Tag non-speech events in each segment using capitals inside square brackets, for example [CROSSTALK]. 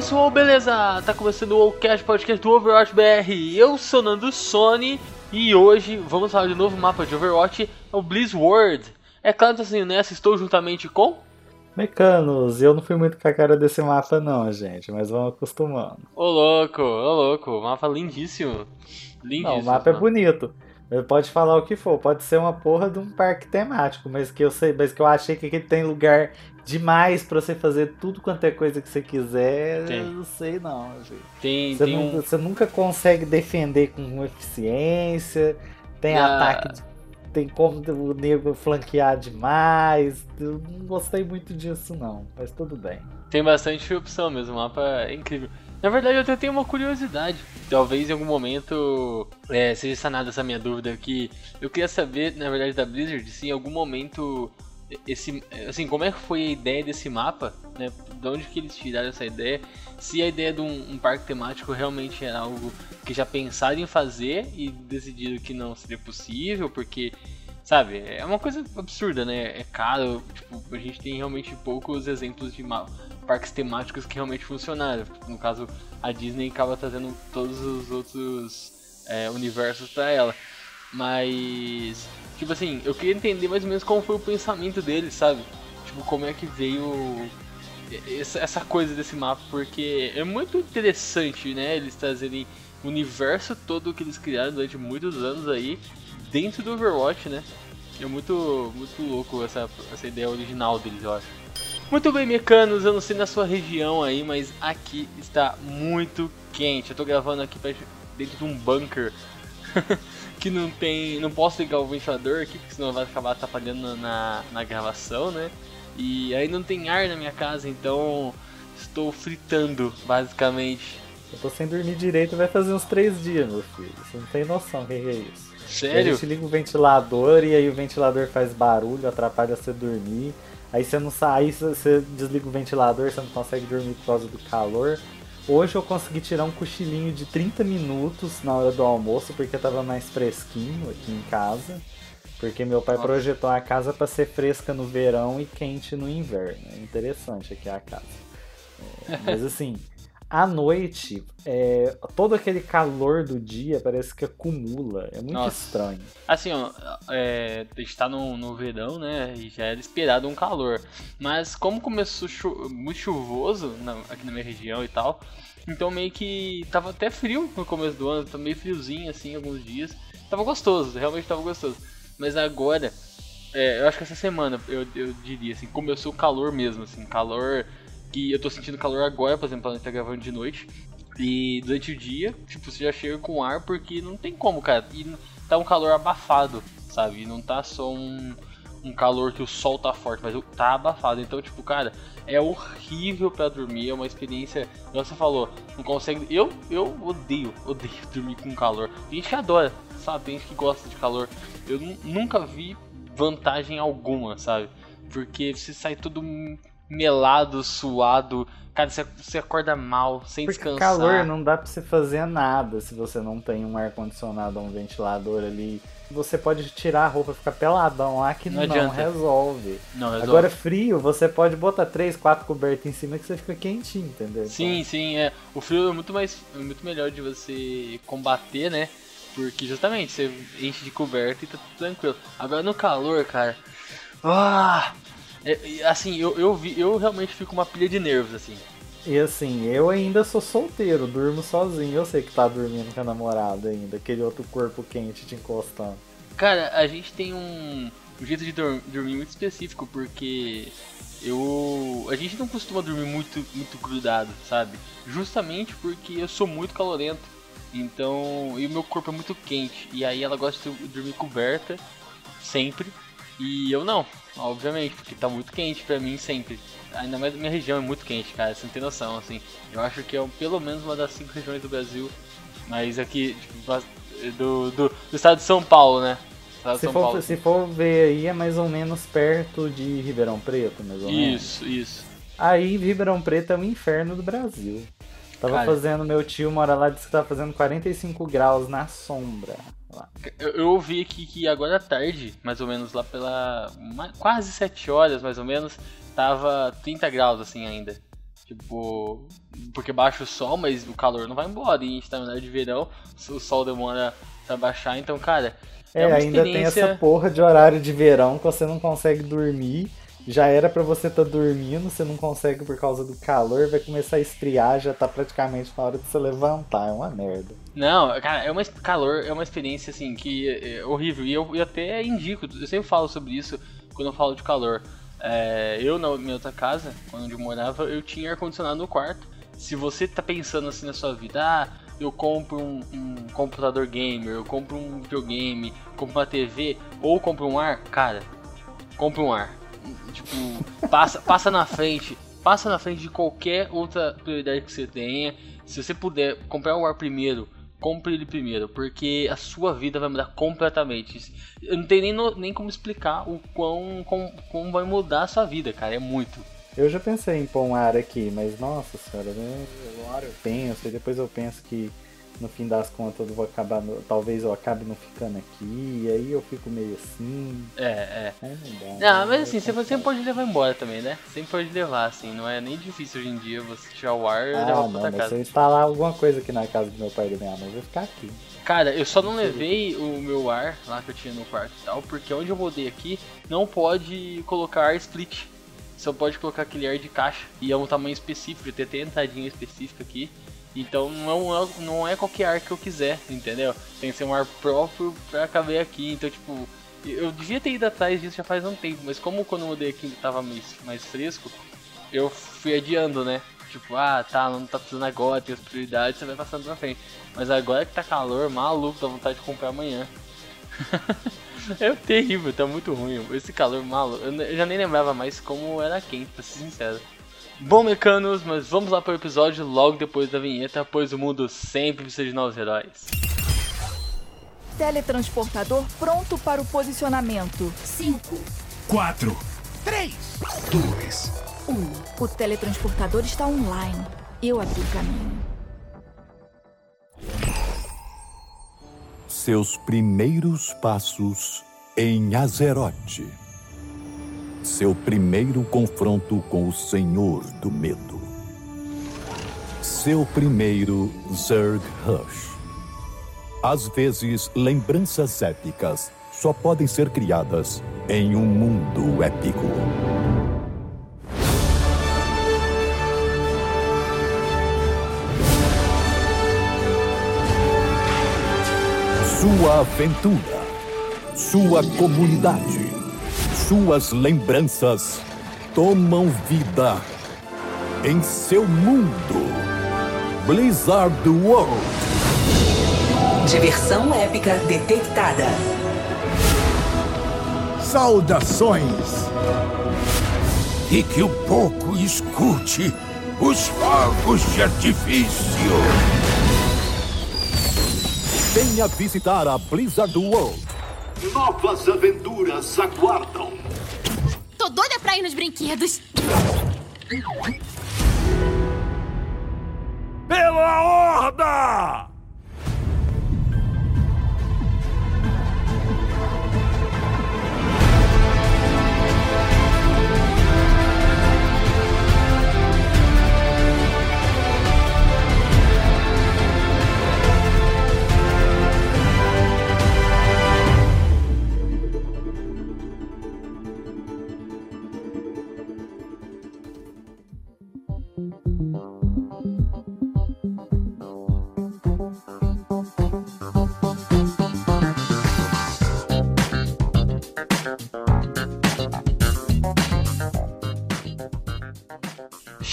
pessoal, beleza? Tá começando o Cast Podcast do Overwatch BR. Eu sou Nando Sony e hoje vamos falar de um novo mapa de Overwatch, é o Blizzworld. É claro que assim, nessa estou juntamente com Mecanos, eu não fui muito com a cara desse mapa não, gente, mas vamos acostumando. Ô louco, ô louco, mapa lindíssimo. Lindíssimo. Não, o mapa é bonito. Pode falar o que for, pode ser uma porra de um parque temático, mas que eu sei, mas que eu achei que aqui tem lugar demais para você fazer tudo quanto é coisa que você quiser. Tem. Eu não sei não, gente. Tem, você, tem nunca, um... você nunca consegue defender com eficiência, tem ah. ataque, tem como o nego flanquear demais. Eu não gostei muito disso não, mas tudo bem. Tem bastante opção mesmo, o mapa é incrível. Na verdade, eu até tenho uma curiosidade. Talvez em algum momento é, seja sanada essa minha dúvida que eu queria saber, na verdade, da Blizzard, se em algum momento esse, assim, como é que foi a ideia desse mapa, né? De onde que eles tiraram essa ideia? Se a ideia de um, um parque temático realmente era algo que já pensaram em fazer e decidiram que não seria possível, porque sabe, é uma coisa absurda, né? É caro, tipo, a gente tem realmente poucos exemplos de parques temáticos que realmente funcionaram. No caso, a Disney acaba trazendo todos os outros é, universos para ela. Mas, tipo assim, eu queria entender mais ou menos como foi o pensamento deles, sabe? Tipo, como é que veio essa coisa desse mapa, porque é muito interessante, né? Eles trazerem o universo todo que eles criaram durante muitos anos aí dentro do Overwatch, né? É muito, muito louco essa, essa ideia original deles, eu acho. Muito bem, mecanos, eu não sei na sua região aí, mas aqui está muito quente. Eu tô gravando aqui dentro de um bunker [LAUGHS] que não tem. Não posso ligar o ventilador aqui, porque senão vai acabar atrapalhando na, na gravação, né? E aí não tem ar na minha casa, então estou fritando, basicamente. Eu tô sem dormir direito vai fazer uns três dias, meu filho. Você não tem noção o que é isso. Sério? a gente liga o ventilador e aí o ventilador faz barulho, atrapalha você dormir. Aí você não sai, você desliga o ventilador, você não consegue dormir por causa do calor. Hoje eu consegui tirar um cochilinho de 30 minutos na hora do almoço, porque tava mais fresquinho aqui em casa. Porque meu pai Nossa. projetou a casa para ser fresca no verão e quente no inverno. É interessante aqui a casa. É, mas assim, à noite, é, todo aquele calor do dia parece que acumula. É muito Nossa. estranho. Assim, ó, é, a gente tá no, no verão, né? E já era esperado um calor. Mas como começou chu muito chuvoso na, aqui na minha região e tal, então meio que tava até frio no começo do ano, tava meio friozinho assim alguns dias. Tava gostoso, realmente tava gostoso. Mas agora, é, eu acho que essa semana, eu, eu diria assim, começou o calor mesmo, assim, calor que eu tô sentindo calor agora, por exemplo, a gente tá gravando de noite. E durante o dia, tipo, você já chega com ar porque não tem como, cara. E tá um calor abafado, sabe? E não tá só um, um calor que o sol tá forte, mas tá abafado. Então, tipo, cara, é horrível para dormir, é uma experiência, você falou, não consegue. Eu, eu odeio, odeio [LAUGHS] dormir com calor. Tem gente que adora, sabe? Tem gente que gosta de calor. Eu nunca vi vantagem alguma, sabe? Porque você sai todo melado, suado. Cara, você, você acorda mal, sem Porque descansar. calor não dá pra você fazer nada se você não tem um ar-condicionado ou um ventilador ali. Você pode tirar a roupa e ficar peladão lá que não, não resolve. Não resolve. Agora, frio, você pode botar três, quatro cobertas em cima que você fica quentinho, entendeu? Sim, então... sim. É. O frio é muito, mais, é muito melhor de você combater, né? Porque justamente você enche de coberta e tá tudo tranquilo. Agora no calor, cara. Ah! É, assim, eu, eu, vi, eu realmente fico uma pilha de nervos, assim. E assim, eu ainda sou solteiro, durmo sozinho. Eu sei que tá dormindo com a namorada ainda, aquele outro corpo quente te encostando. Cara, a gente tem um, um jeito de dormir muito específico, porque eu. A gente não costuma dormir muito, muito grudado, sabe? Justamente porque eu sou muito calorento. Então. E o meu corpo é muito quente. E aí ela gosta de dormir coberta, sempre. E eu não, obviamente, porque tá muito quente pra mim sempre. Ainda mais minha região é muito quente, cara, você não tem noção, assim. Eu acho que é pelo menos uma das cinco regiões do Brasil, mas aqui, tipo, do, do, do estado de São Paulo, né? Se for, Paulo, se for ver aí, é mais ou menos perto de Ribeirão Preto, mais ou menos. Isso, isso. Aí, Ribeirão Preto é o inferno do Brasil. Tava Cara, fazendo, meu tio mora lá, disse que tava fazendo 45 graus na sombra. Eu, eu ouvi aqui que agora à tarde, mais ou menos lá pela. quase 7 horas mais ou menos, tava 30 graus assim ainda. Tipo, porque baixa o sol, mas o calor não vai embora. E a gente tá na de verão, o sol demora pra baixar, então, cara. É, é ainda experiência... tem essa porra de horário de verão que você não consegue dormir. Já era para você estar tá dormindo, você não consegue por causa do calor, vai começar a esfriar, já tá praticamente na hora de você levantar, é uma merda. Não, cara, é uma calor, é uma experiência assim que é, é horrível. E eu, eu até indico, eu sempre falo sobre isso quando eu falo de calor. É, eu na minha outra casa, quando eu morava, eu tinha ar-condicionado no quarto. Se você tá pensando assim na sua vida, ah, eu compro um, um, computador gamer, eu compro um videogame, compro uma TV, ou compro um ar, cara, compre um ar. Tipo, passa, passa na frente, passa na frente de qualquer outra prioridade que você tenha. Se você puder comprar o ar primeiro, compre ele primeiro, porque a sua vida vai mudar completamente. Eu não tenho nem, no, nem como explicar o quão como, como vai mudar a sua vida, cara. É muito. Eu já pensei em pôr um ar aqui, mas nossa senhora, né? eu penso, e depois eu penso que no fim das contas eu vou acabar, no, talvez eu acabe não ficando aqui, e aí eu fico meio assim. É, é. não, dá, não né? mas assim, você sempre pode levar embora também, né? Sempre pode levar, assim, não é nem difícil hoje em dia você tirar o ar e ah, levar pra casa. Se eu instalar alguma coisa aqui na casa do meu pai e da minha mãe, eu vou ficar aqui. Cara, eu só não levei o meu ar lá que eu tinha no quarto e tal, porque onde eu rodei aqui não pode colocar ar split. Só pode colocar aquele ar de caixa. E é um tamanho específico, tem até entradinha específica aqui. Então não é, não é qualquer ar que eu quiser, entendeu? Tem que ser um ar próprio pra caber aqui. Então, tipo, eu devia ter ido atrás disso já faz um tempo, mas como quando eu mudei aqui tava mais, mais fresco, eu fui adiando, né? Tipo, ah, tá, não tá precisando agora, tem as prioridades, você vai passando pra frente. Mas agora que tá calor, maluco, dá vontade de comprar amanhã. [LAUGHS] é terrível, tá muito ruim. Esse calor maluco, eu já nem lembrava mais como era quente, pra ser sincero. Bom, mecanos, mas vamos lá para o episódio logo depois da vinheta, pois o mundo sempre precisa de novos heróis. Teletransportador pronto para o posicionamento. 5, 4, 3, 2, 1. O teletransportador está online. Eu abri o caminho. Seus primeiros passos em Azeroth seu primeiro confronto com o Senhor do Medo. Seu primeiro Zerg Rush. Às vezes, lembranças épicas só podem ser criadas em um mundo épico. Sua aventura, sua comunidade suas lembranças tomam vida em seu mundo. Blizzard World. Diversão épica detectada. Saudações. E que o pouco escute os fogos de artifício. Venha visitar a Blizzard World. Novas aventuras aguardam. Doida pra ir nos brinquedos. Pela Horda!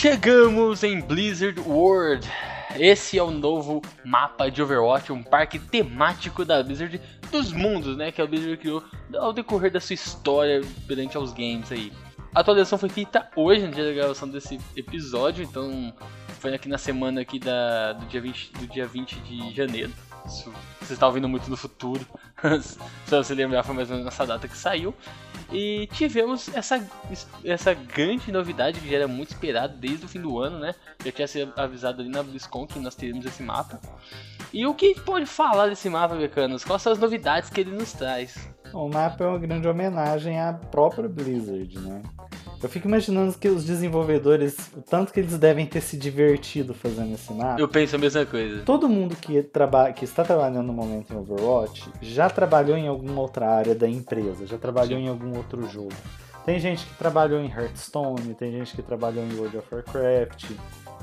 Chegamos em Blizzard World. Esse é o novo mapa de Overwatch, um parque temático da Blizzard dos mundos, né? Que a Blizzard criou ao decorrer da sua história perante aos games aí. A atualização foi feita hoje, no dia da gravação desse episódio, então foi aqui na semana aqui da, do, dia 20, do dia 20 de janeiro. Isso, você está ouvindo muito no futuro, [LAUGHS] se você lembrar foi mais ou menos nessa data que saiu. E tivemos essa, essa grande novidade que já era muito esperado desde o fim do ano, né? Já tinha sido avisado ali na BlizzCon que nós teríamos esse mapa. E o que pode falar desse mapa, Mecanos? Quais são as novidades que ele nos traz? O mapa é uma grande homenagem à própria Blizzard, né? Eu fico imaginando que os desenvolvedores, o tanto que eles devem ter se divertido fazendo esse mapa. Eu penso a mesma coisa. Todo mundo que, traba que está trabalhando no momento em Overwatch já trabalhou em alguma outra área da empresa, já trabalhou Sim. em algum outro jogo. Tem gente que trabalhou em Hearthstone, tem gente que trabalhou em World of Warcraft,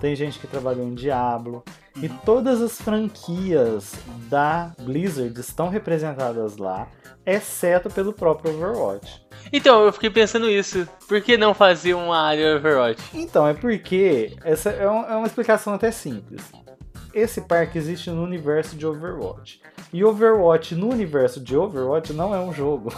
tem gente que trabalhou em Diablo. E todas as franquias da Blizzard estão representadas lá, exceto pelo próprio Overwatch. Então, eu fiquei pensando isso. Por que não fazer uma área Overwatch? Então, é porque essa é, é uma explicação até simples. Esse parque existe no universo de Overwatch. E Overwatch no universo de Overwatch não é um jogo,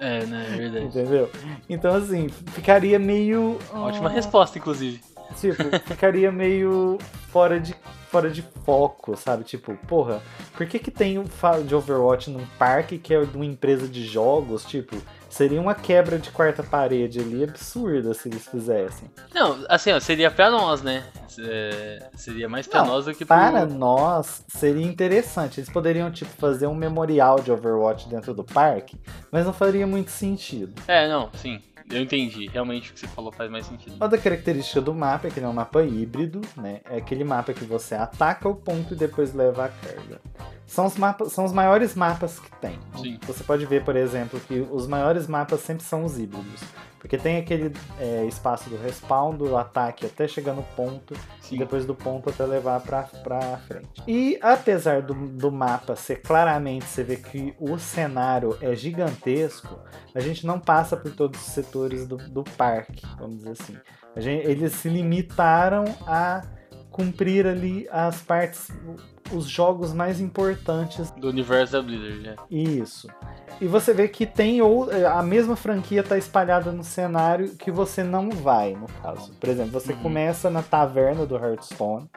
É, né, é verdade. entendeu? Então, assim, ficaria meio. Ótima ah, resposta, inclusive. Tipo, ficaria meio fora de, fora de foco, sabe? Tipo, porra, por que que tem um fa- de Overwatch num parque que é de uma empresa de jogos? Tipo, seria uma quebra de quarta parede ali absurda se eles fizessem. Não, assim, ó, seria pra nós, né? É, seria mais pra Não, nós do que pro... Para nós, seria interessante. Eles poderiam, tipo, fazer um memorial de Overwatch dentro do parque, mas não faria muito sentido. É, não, sim. Eu entendi. Realmente o que você falou faz mais sentido. Outra característica do mapa é que ele é um mapa híbrido, né? É aquele mapa que você ataca o ponto e depois leva a carga. São os, mapas, são os maiores mapas que tem. Sim. Você pode ver, por exemplo, que os maiores mapas sempre são os híbridos. Porque tem aquele é, espaço do respawn, do ataque até chegar no ponto, Sim. e depois do ponto até levar pra, pra frente. E apesar do, do mapa ser claramente, você vê que o cenário é gigantesco, a gente não passa por todos os setores do, do parque, vamos dizer assim. Gente- eles se limitaram a cumprir ali as partes, os jogos mais importantes Do universo da Blizzard, né? isso. E você vê que tem ou a mesma franquia tá espalhada no cenário que você não vai, no caso. Por exemplo, você Uhum. começa na taverna do Hearthstone,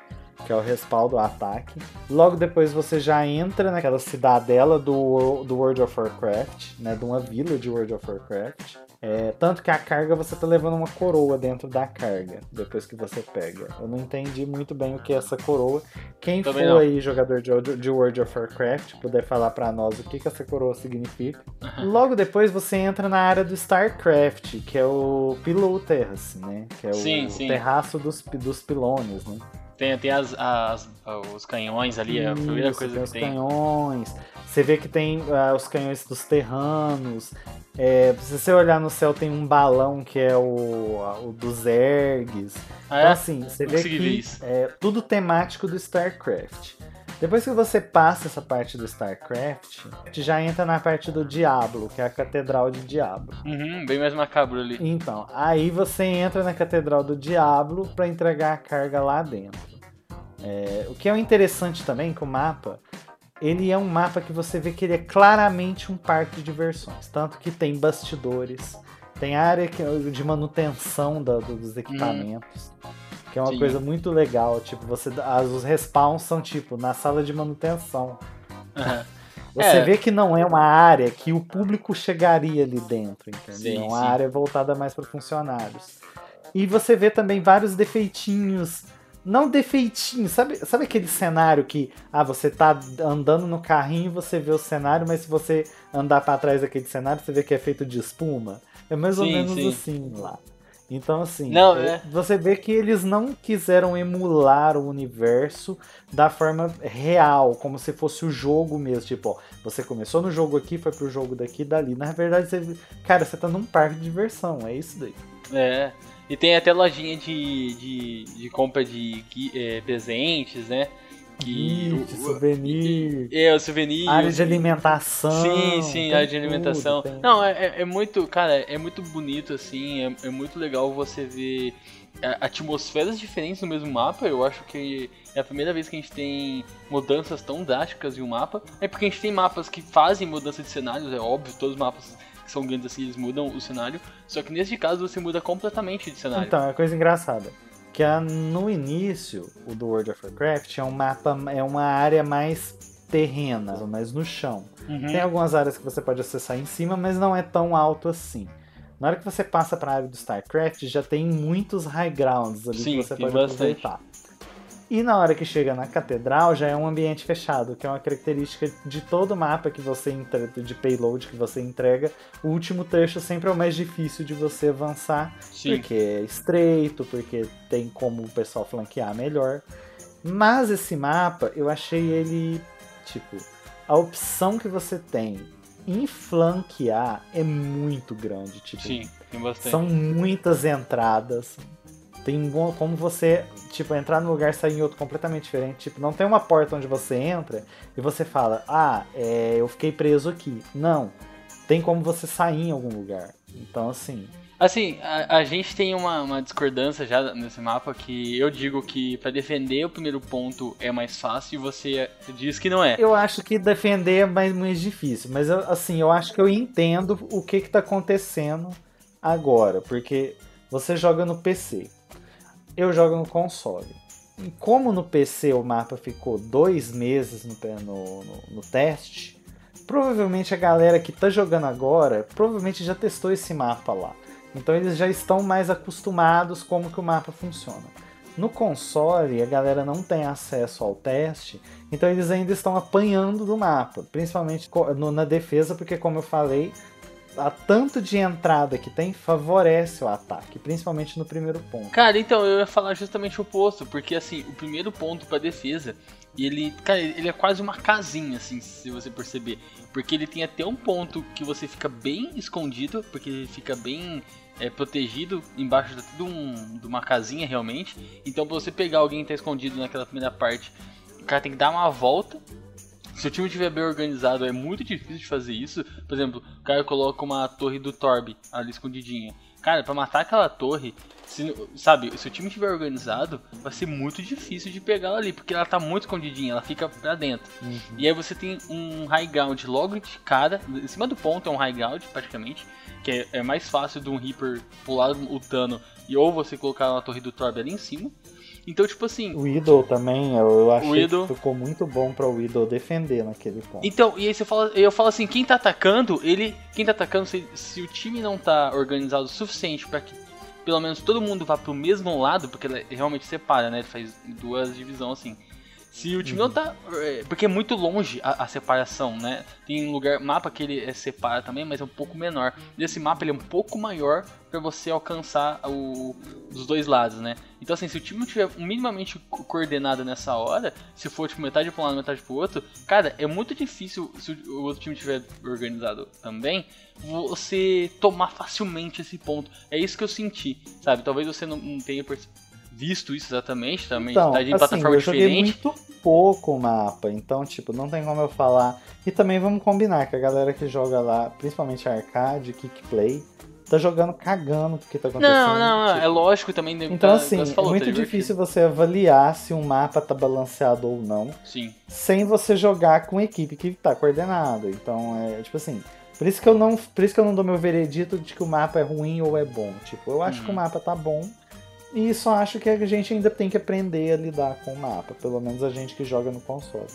que é o respaldo do ataque. Logo depois você já entra naquela cidadela do, do World of Warcraft, né? De uma vila de World of Warcraft. É, tanto que a carga você tá levando uma coroa dentro da carga, depois que você pega. Eu não entendi muito bem o que é essa coroa. Quem Também for não. aí jogador de, de World of Warcraft puder falar pra nós o que, que essa coroa significa. Logo depois você entra na área do StarCraft, que é o Pillow Terrace, né? Que é o Sim, sim. terraço dos, dos pilones, né? Tem, tem as, as- os canhões ali, é a primeira Isso, coisa tem que os tem. canhões. Você vê que tem ah, os canhões dos terranos. É, se você olhar no céu, tem um balão que é o, o dos ergs. Ah, Então, é? assim, você vê que é tudo temático do StarCraft. Depois que você passa essa parte do StarCraft, já entra na parte do Diablo, que é a Catedral de Diablo. Uhum, bem mais macabro ali. Então, aí você entra na Catedral do Diablo para entregar a carga lá dentro. É, o que é interessante também que o mapa, ele é um mapa que você vê que ele é claramente um parque de diversões, tanto que tem bastidores, tem área que- de manutenção da- dos equipamentos, que é uma Sim. coisa muito legal. Tipo, você, as, os respawns são tipo na sala de manutenção. Aham. [LAUGHS] Você É. vê que não é uma área que o público chegaria ali dentro, entendeu? Sim, é uma sim. área voltada mais para funcionários. E você vê também vários defeitinhos. Não defeitinhos, sabe, sabe aquele cenário que ah, você tá andando no carrinho e você vê o cenário, mas se você andar para trás daquele cenário, você vê que é feito de espuma? É mais ou Sim, menos sim. assim lá. Então, assim, Não, é- é. você vê que eles não quiseram emular o universo da forma real, como se fosse o jogo mesmo. Tipo, ó, você começou no jogo aqui, foi pro jogo daqui e dali. Na verdade, você, cara, você tá num parque de diversão, é isso daí. É. E tem até lojinha de, de, de compra de é, presentes, né? Que. Gift, o- souvenir, É, o souvenir. área de alimentação. Sim, sim, área de alimentação. Não, é, é- é muito, cara, é muito bonito, assim, é, é muito legal você ver é, atmosferas diferentes no mesmo mapa. Eu acho que é a primeira vez que a gente tem mudanças tão drásticas em um mapa. É porque a gente tem mapas que fazem mudança de cenários, é óbvio, todos os mapas que são grandes assim, eles mudam o cenário. Só que nesse caso você muda completamente de cenário. Então, é uma coisa engraçada. Que no início, o do World of Warcraft é um mapa, é uma área mais terrena, mais no chão. Uhum. Tem algumas áreas que você pode acessar em cima, mas não é tão alto assim. Na hora que você passa para a área do StarCraft, já tem muitos high grounds ali Sim, que você pode bastante. aproveitar. E na hora que chega na catedral já é um ambiente fechado, que é uma característica de todo mapa que você entrega, de payload que você entrega. O último trecho sempre é o mais difícil de você avançar, Sim. porque é estreito, porque tem como o pessoal flanquear melhor. Mas esse mapa, eu achei ele, tipo, a opção que você tem em flanquear é muito grande, tipo, Sim, tem bastante. são muitas entradas. Tem como você, tipo, entrar num lugar e sair em outro completamente diferente. Tipo, não tem uma porta onde você entra e você fala, ah, é, eu fiquei preso aqui. Não. Tem como você sair em algum lugar. Então, assim, Assim, a, a gente tem uma, uma discordância já nesse mapa que eu digo que pra defender o primeiro ponto é mais fácil e você diz que não é. eu acho que defender é mais, mais difícil. Mas, eu, assim, eu acho que eu entendo o que que tá acontecendo agora. Porque você joga no PC. Eu jogo no console. E como no PC o mapa ficou dois meses no, no, no, no teste, provavelmente a galera que tá jogando agora provavelmente já testou esse mapa lá. Então eles já estão mais acostumados como que o mapa funciona. No console, a galera não tem acesso ao teste, então eles ainda estão apanhando do mapa, principalmente na defesa, porque como eu falei, a tanto de entrada que tem favorece o ataque, principalmente no primeiro ponto. Cara, então, eu ia falar justamente o oposto, porque assim, o primeiro ponto pra defesa, ele, cara, ele é quase uma casinha, assim, se você perceber. Porque ele tem até um ponto que você fica bem escondido, porque ele fica bem é, protegido embaixo de, um- de uma casinha realmente. Então, pra você pegar alguém que tá escondido naquela primeira parte, o cara tem que dar uma volta. Se o time estiver bem organizado, é muito difícil de fazer isso. Por exemplo, o cara coloca uma torre do Torb ali escondidinha. Cara, pra matar aquela torre, se, sabe, se o time estiver organizado, vai ser muito difícil de pegar ela ali, porque ela tá muito escondidinha, ela fica pra dentro. E aí você tem um high ground logo de cara, em cima do ponto é um high ground praticamente, que é, é mais fácil de um Reaper pular o Tano e ou você colocar uma torre do Torb ali em cima. Então, tipo assim, O Idol também, eu, eu achei Idol. que ficou muito bom para o Idol defender naquele ponto. Então, e aí você fala, eu falo assim, quem tá atacando, ele, quem tá atacando, se, se o time não tá organizado o suficiente pra que pelo menos todo mundo vá pro mesmo lado, porque ele realmente separa, né? Ele faz duas divisões assim. Se o time não tá. é, Porque é muito longe a, a separação, né? Tem um lugar, mapa que ele é, separa também, mas é um pouco menor. E esse mapa ele é um pouco maior pra você alcançar o, dos dois lados, né? Então assim, se o time não tiver minimamente co- coordenado nessa hora, se for tipo metade pra um lado, metade pro outro, cara, é muito difícil se o outro time tiver organizado também, você tomar facilmente esse ponto. É isso que eu senti, sabe? Talvez você não, não tenha perce- visto isso exatamente, também Então, tá de assim, plataforma eu joguei diferente. muito pouco o mapa, então, tipo, não tem como eu falar. E também vamos combinar que a galera que joga lá, principalmente arcade, kickplay, tá jogando cagando porque tá acontecendo. Não, não, não, tipo. é lógico também. deve Então, tá- assim, falou, é tá muito divertido. difícil você avaliar se um mapa tá balanceado ou não, Sim. sem você jogar com equipe que tá coordenada. Então, é tipo assim. Por isso que eu não, por isso que eu não dou meu veredito de que o mapa é ruim ou é bom. Tipo, eu acho que o Uhum. mapa tá bom. E só acho que a gente ainda tem que aprender a lidar com o mapa, pelo menos a gente que joga no console.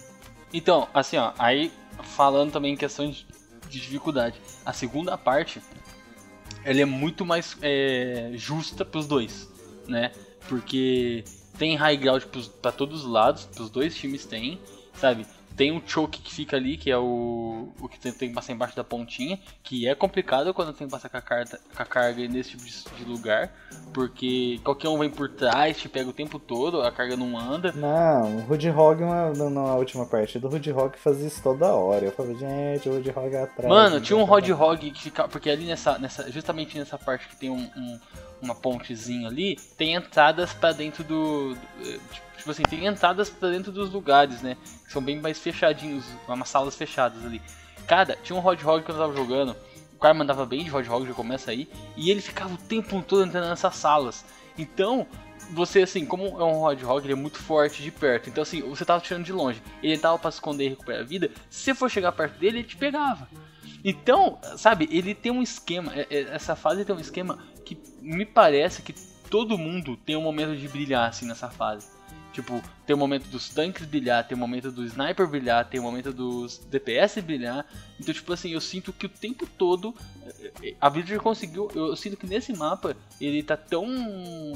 Então, assim, ó, aí falando também em questão de, de dificuldade, a segunda parte ela é muito mais é, justa pros dois, né? Porque tem high ground pra todos os lados, pros dois times tem, sabe? Tem um choke que fica ali, que é o, o que tem, tem que passar embaixo da pontinha, que é complicado quando tem que passar com a, carta, com a carga nesse tipo de, de lugar, porque qualquer um vem por trás, te pega o tempo todo, a carga não anda. Não, o Hood Hog na, na- na última partida, o Hood Hog fazia isso toda hora. Eu falei, gente, o Hood Hog é atrás. Mano, tinha um Rod Hog que fica. Porque ali nessa, nessa. Justamente nessa parte que tem um, um- uma pontezinha ali, tem entradas pra dentro do. do- eh, Tipo assim, tem entradas pra dentro dos lugares, né? Que são bem mais fechadinhos, umas salas fechadas ali. Cara, tinha um Rod Hog que eu tava jogando. O cara mandava bem de Rod Hog, já começa aí. E ele ficava o tempo todo entrando nessas salas. Então, você assim, como é um Rod Hog, ele é muito forte de perto. Então assim, você tava tirando de longe. Ele tava pra esconder e recuperar a vida. Se você for chegar perto dele, ele te pegava. Então, sabe, ele tem um esquema. é- é- Essa fase tem um esquema que me parece que todo mundo tem um momento de brilhar assim nessa fase. Tipo, tem o momento dos tanques brilhar, tem o momento do sniper brilhar, tem o momento dos DPS brilhar. Então, tipo assim, eu sinto que o tempo todo eh, eh, a Blizzard conseguiu. Eu sinto que nesse mapa ele tá tão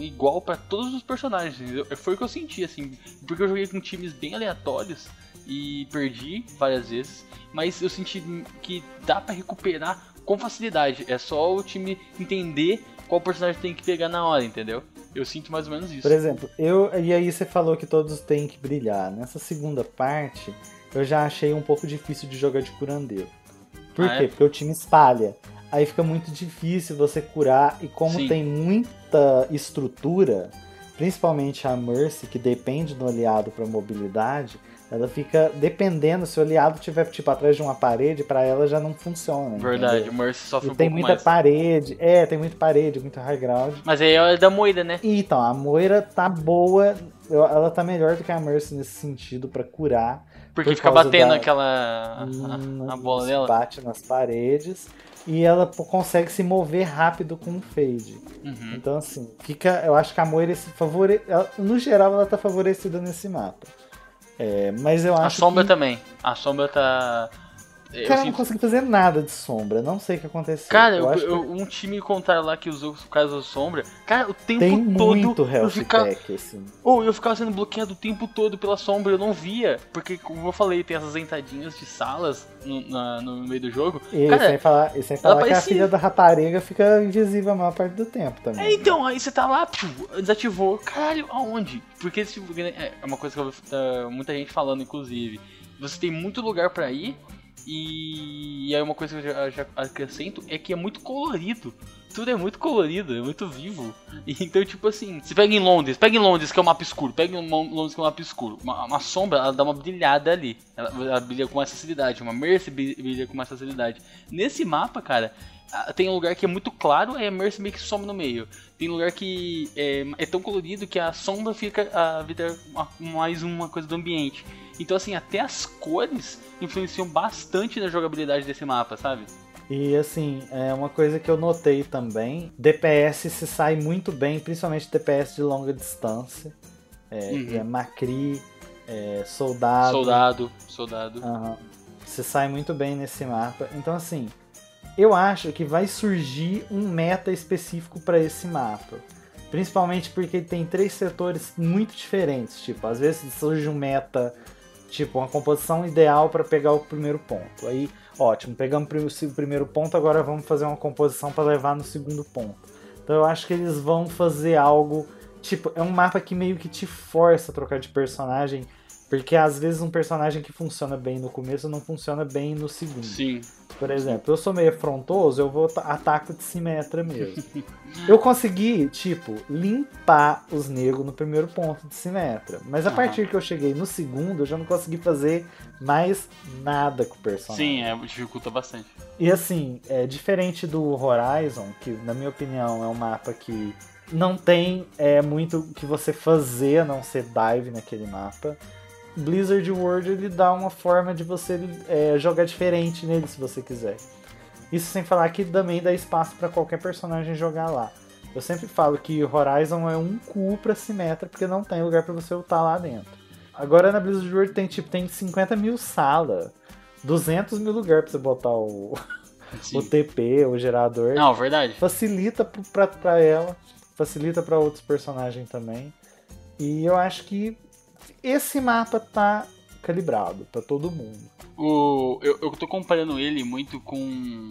igual para todos os personagens. Foi o que eu senti, assim, porque eu joguei com times bem aleatórios e perdi várias vezes, mas eu senti que dá para recuperar com facilidade. É só o time entender qual personagem tem que pegar na hora, entendeu? Eu sinto mais ou menos isso. Por exemplo, eu e aí você falou que todos têm que brilhar. Nessa segunda parte, eu já achei um pouco difícil de jogar de curandeiro. Por Ah, quê? é? Porque o time espalha. Aí fica muito difícil você curar e como Sim. tem muita estrutura, principalmente a Mercy, que depende do aliado para mobilidade, ela fica dependendo se o aliado tiver tipo atrás de uma parede, para ela já não funciona. Verdade, entendeu? o Mercy sofre E um tem muita mais. parede, é, tem muita parede, muito high ground. Mas aí é da moeda, né? E, Então, a Moira tá boa, ela tá melhor do que a Mercy nesse sentido pra curar. Porque Por fica batendo da- aquela. Hum, a, a bola dela. Bate nas paredes. E ela consegue se mover rápido com o fade. Uhum. Então, assim, fica. Eu acho que a Moira se favore... ela- no geral ela tá favorecida nesse mapa. É, mas eu A acho sombra que. também. A sombra tá. Eu Cara, eu não sinto- consegui fazer nada de sombra. Não sei o que aconteceu. Cara, eu eu- que um time contrário lá que usou o caso da sombra. Cara, o tempo tem todo muito eu ficava. assim. Ou eu ficava sendo bloqueado o tempo todo pela sombra, eu não via. Porque, como eu falei, tem essas entradinhas de salas no, na- no meio do jogo. E Cara, sem falar, e sem falar que a filha da rapariga fica invisível a maior parte do tempo também. É, então, aí você tá lá, pô, desativou. Caralho, aonde? Porque tipo, é é uma coisa que eu vi tá, muita gente falando, inclusive. Você tem muito lugar pra ir. E aí uma coisa que eu já, já acrescento é que é muito colorido. Tudo é muito colorido, é muito vivo. E, [LAUGHS] então, tipo assim, você pega em Londres, pega em Londres que é um mapa escuro, pega em Lon- Londres que é um mapa escuro. Uma, uma sombra, ela dá uma brilhada ali. Ela, ela brilha com mais facilidade. Uma Mercy bri- brilha com mais facilidade. Nesse mapa, cara, tem um lugar que é muito claro, aí a Mercy meio que some no meio. Tem lugar que é, é tão colorido que a sombra fica a vida uma- mais uma coisa do ambiente. Então assim, até as cores influenciam bastante na jogabilidade desse mapa, sabe? E assim, é uma coisa que eu notei também, DPS se sai muito bem, principalmente DPS de longa distância. É, Uhum. que é Macri, é, Soldado. Soldado, soldado. Aham. Se sai muito bem nesse mapa. Então assim, eu acho que vai surgir um meta específico para esse mapa. Principalmente porque tem três setores muito diferentes. Tipo, às vezes surge um meta, tipo, uma composição ideal para pegar o primeiro ponto. Aí, ótimo, pegamos o primeiro ponto, agora vamos fazer uma composição para levar no segundo ponto. Então eu acho que eles vão fazer algo. Tipo, é um mapa que meio que te força a trocar de personagem. Porque às vezes um personagem que funciona bem no começo não funciona bem no segundo. Sim. Por exemplo, eu sou meio afrontoso, eu vou ta- ataco de simetra mesmo. [LAUGHS] eu consegui, tipo, limpar os negros no primeiro ponto de simetra. Mas a Aham. partir que eu cheguei no segundo, eu já não consegui fazer mais nada com o personagem. Sim, é, dificulta bastante. E assim, é diferente do Horizon, que na minha opinião é um mapa que não tem é, muito o que você fazer a não ser dive naquele mapa. Blizzard World ele dá uma forma de você é, jogar diferente nele se você quiser. Isso sem falar que também dá espaço para qualquer personagem jogar lá. Eu sempre falo que Horizon é um cu pra Simetra porque não tem lugar para você lutar lá dentro. Agora na Blizzard World tem tipo tem 50 mil salas, 200 mil lugares pra você botar o, Sim. o TP, o gerador. Não, verdade. Facilita pra, pra ela, facilita pra outros personagens também. E eu acho que esse mapa tá calibrado pra todo mundo. O, eu, eu tô comparando ele muito com,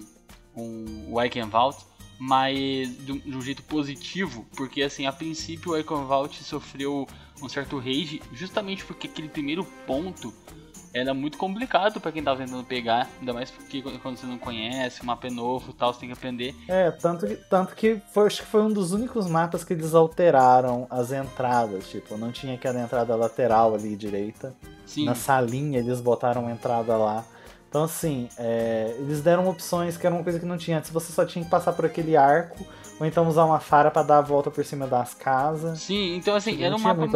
com o Eichenwald, mas de um, de um jeito positivo, porque assim, a princípio o Eichenwald sofreu um certo rage, justamente porque aquele primeiro ponto era muito complicado pra quem tava tentando pegar, ainda mais porque quando você não conhece, o mapa é novo e tal, você tem que aprender. É, tanto que, tanto que foi, acho que foi um dos únicos mapas que eles alteraram as entradas. Tipo, não tinha aquela entrada lateral ali direita. Sim, Na salinha eles botaram uma entrada lá. Então, assim, é, eles deram opções que era uma coisa que não tinha antes. Você só tinha que passar por aquele arco ou então usar uma fara pra dar a volta por cima das casas. Sim, então assim, era um mapa.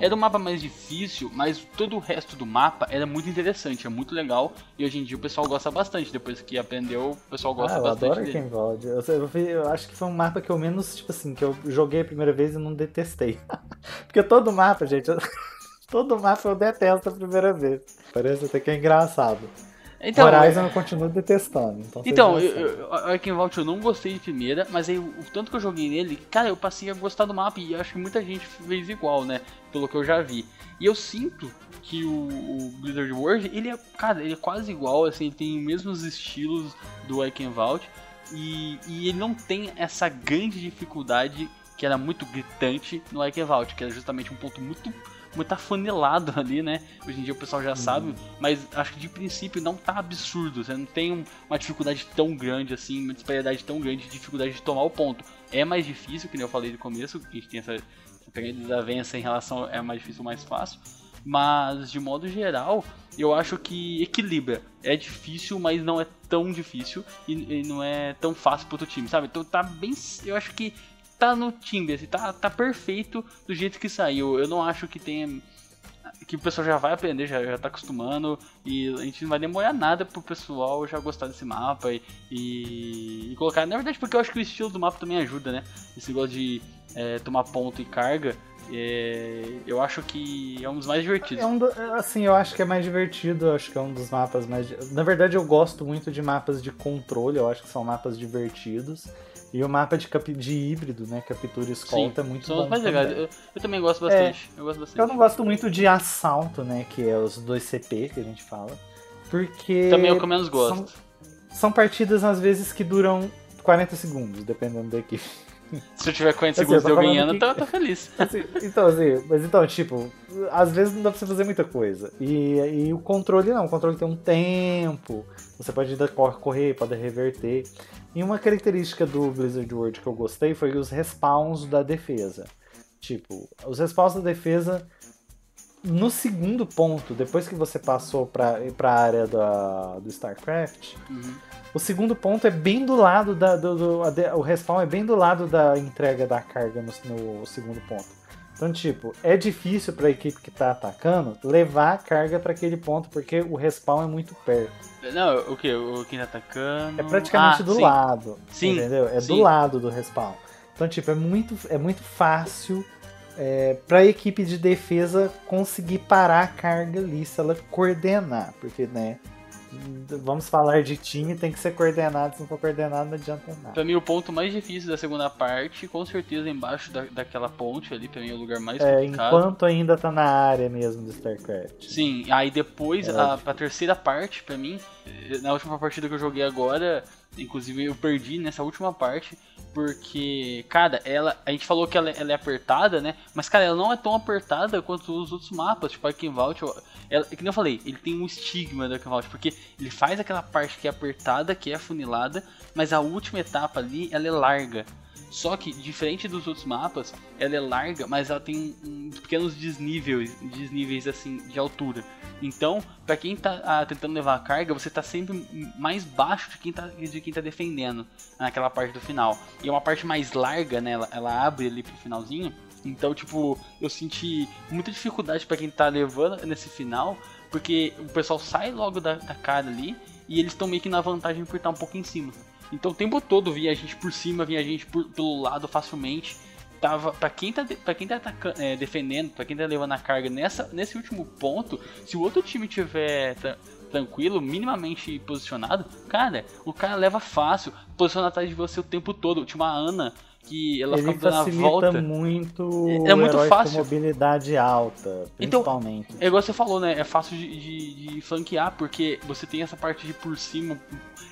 Era um mapa mais difícil, mas todo o resto do mapa era muito interessante, é muito legal. E hoje em dia o pessoal gosta bastante. Depois que aprendeu, o pessoal gosta ah, eu bastante adoro dele. Vault. Eu, eu, eu acho que foi um mapa que eu menos, tipo assim, que eu joguei a primeira vez e não detestei. [LAUGHS] Porque todo mapa, gente, eu- [LAUGHS] todo mapa eu detesto a primeira vez. Parece até que é engraçado. Então, Horizon eu continuo detestando. Então, Então, eu, Vault eu não gostei de primeira, mas aí o tanto que eu joguei nele, cara, eu passei a gostar do mapa e acho que muita gente fez igual, né? Pelo que eu já vi. E eu sinto que o, o Blizzard World, ele é, cara, ele é quase igual, assim, ele tem os mesmos estilos do Arcane Vault e, e ele não tem essa grande dificuldade que era muito gritante no Arcane Vault, que era justamente um ponto muito muito afunilado [LAUGHS] ali, né? Hoje em dia o pessoal já sabe, mas acho que de princípio não tá absurdo. Você não tem um- uma dificuldade tão grande assim, uma disparidade tão grande de dificuldade de tomar o ponto. É mais difícil, que nem eu falei no começo, que a gente tem essa, desavença em relação é mais difícil ou mais fácil. Mas de modo geral, eu acho que equilibra. É difícil, mas não é tão difícil e, e não é tão fácil pro outro time, sabe? Então tá bem. Eu acho que tá no time, assim, tá, tá perfeito do jeito que saiu. Eu não acho que tenha. Que o pessoal já vai aprender, já, já tá acostumando. E a gente não vai demorar nada pro pessoal já gostar desse mapa e, e, e colocar. Na verdade, porque eu acho que o estilo do mapa também ajuda, né? Esse negócio de é, tomar ponto e carga. é, eu acho que é um dos mais divertidos. É um do- assim, eu acho que é mais divertido, acho que é um dos mapas mais. Na verdade, eu gosto muito de mapas de controle, eu acho que são mapas divertidos. E o mapa de, capi... de híbrido, né? Captura e escolta é muito são bom. os mais legais. Eu, eu também gosto bastante. eu gosto bastante. Eu não gosto muito de assalto, né? Que é os dois CP que a gente fala. Porque. Também é o que eu menos gosto. São, são partidas, às vezes, que duram 40 segundos, dependendo da equipe. Se eu tiver 40 Assim, segundos eu ganhando, que- então eu tô feliz. [LAUGHS] Assim, então, assim, mas então, tipo, às vezes não dá pra você fazer muita coisa. E, e o controle não, o controle tem um tempo. Você pode correr, pode reverter. E uma característica do Blizzard World que eu gostei foi os respawns da defesa. Tipo, os respawns da defesa no segundo ponto, depois que você passou pra, pra área da, do StarCraft, Uhum. o segundo ponto é bem do lado da. Do, do- a o respawn é bem do lado da entrega da carga no, no segundo ponto. Então, tipo, é difícil pra equipe que tá atacando levar a carga pra aquele ponto, porque o respawn é muito perto. Não, o que? O quem tá atacando. É praticamente Ah, do sim. lado. Sim, Entendeu? É sim. do lado do respawn. Então, tipo, é muito, é muito fácil é, pra equipe de defesa conseguir parar a carga ali se ela coordenar. Porque, né? Vamos falar de time, tem que ser coordenado. Se não for coordenado, não adianta nada. Pra mim, o ponto mais difícil da segunda parte, com certeza embaixo da, daquela ponte ali, pra mim é o lugar mais É, complicado. enquanto ainda tá na área mesmo do StarCraft. Sim, aí depois, É. a, a terceira parte, pra mim, na última partida que eu joguei agora, inclusive eu perdi nessa última parte, porque, cara, ela, a gente falou que ela, ela é apertada, né? Mas, cara, ela não é tão apertada quanto os outros mapas, tipo eu- ela, que nem eu falei, ele tem um estigma do Arcane Vault, porque ele faz aquela parte que é apertada, que é afunilada, mas a última etapa ali, ela é larga. Só que, diferente dos outros mapas, ela é larga, mas ela tem um, pequenos desníveis, desníveis assim, de altura. Então, pra quem tá ah, tentando levar a carga, você tá sempre mais baixo de quem tá, de quem tá defendendo naquela parte do final. E é uma parte mais larga, né? Ela, ela abre ali pro finalzinho. Então, tipo, eu senti muita dificuldade pra quem tá levando nesse final, porque o pessoal sai logo da, da cara ali e eles estão meio que na vantagem por estar um pouco em cima. Então o tempo todo vinha a gente por cima, vinha a gente por- pelo lado facilmente. Tava, pra quem tá, pra quem tá ataca- é, defendendo, pra quem tá levando a carga nessa, nesse último ponto, se o outro time tiver tra- tranquilo, minimamente posicionado, cara, o cara leva fácil, posiciona atrás de você o tempo todo. Tinha uma Ana que ela Ele ficava dando a facilita volta. muito É- é muito fácil. com mobilidade alta, Então, principalmente. É igual você falou, né? É fácil de, de, de flanquear, porque você tem essa parte de por cima.